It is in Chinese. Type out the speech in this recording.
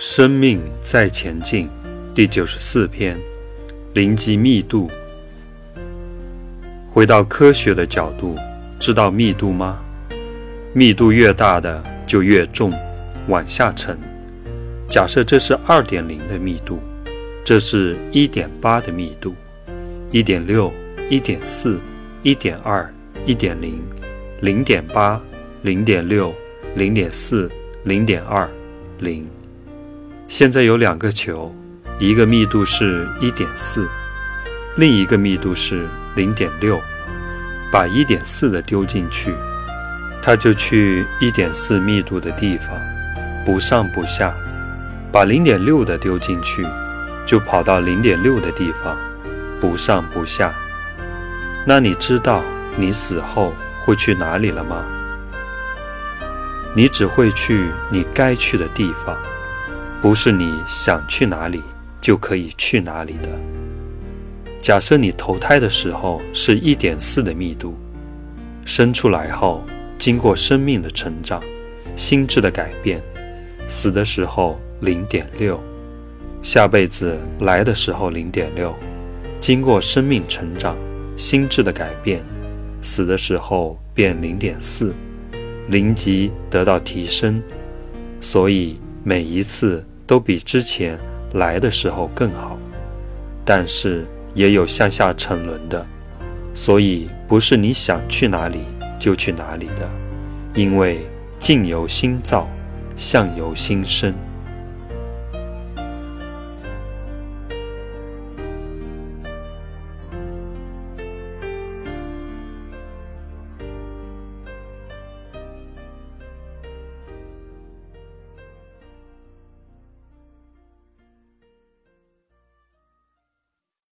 生命在前进，第九十四篇：零级密度。回到科学的角度，知道密度吗？密度越大的就越重，往下沉。假设这是二点零的密度，这是一点八的密度，一点六、一点四、一点二、一点零、零点八、零点六、零点四、零点二、零。现在有两个球，一个密度是一点四，另一个密度是零点六。把一点四的丢进去，它就去一点四密度的地方，不上不下；把零点六的丢进去，就跑到零点六的地方，不上不下。那你知道你死后会去哪里了吗？你只会去你该去的地方。不是你想去哪里就可以去哪里的。假设你投胎的时候是一点四的密度，生出来后经过生命的成长、心智的改变，死的时候零点六，下辈子来的时候零点六，经过生命成长、心智的改变，死的时候变零点四，零级得到提升，所以。每一次都比之前来的时候更好，但是也有向下沉沦的，所以不是你想去哪里就去哪里的，因为境由心造，相由心生。